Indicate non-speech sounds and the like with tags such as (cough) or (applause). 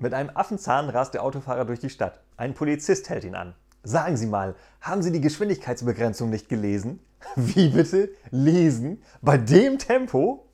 Mit einem Affenzahn rast der Autofahrer durch die Stadt. Ein Polizist hält ihn an. Sagen Sie mal, haben Sie die Geschwindigkeitsbegrenzung nicht gelesen? (laughs) Wie bitte? Lesen? Bei dem Tempo?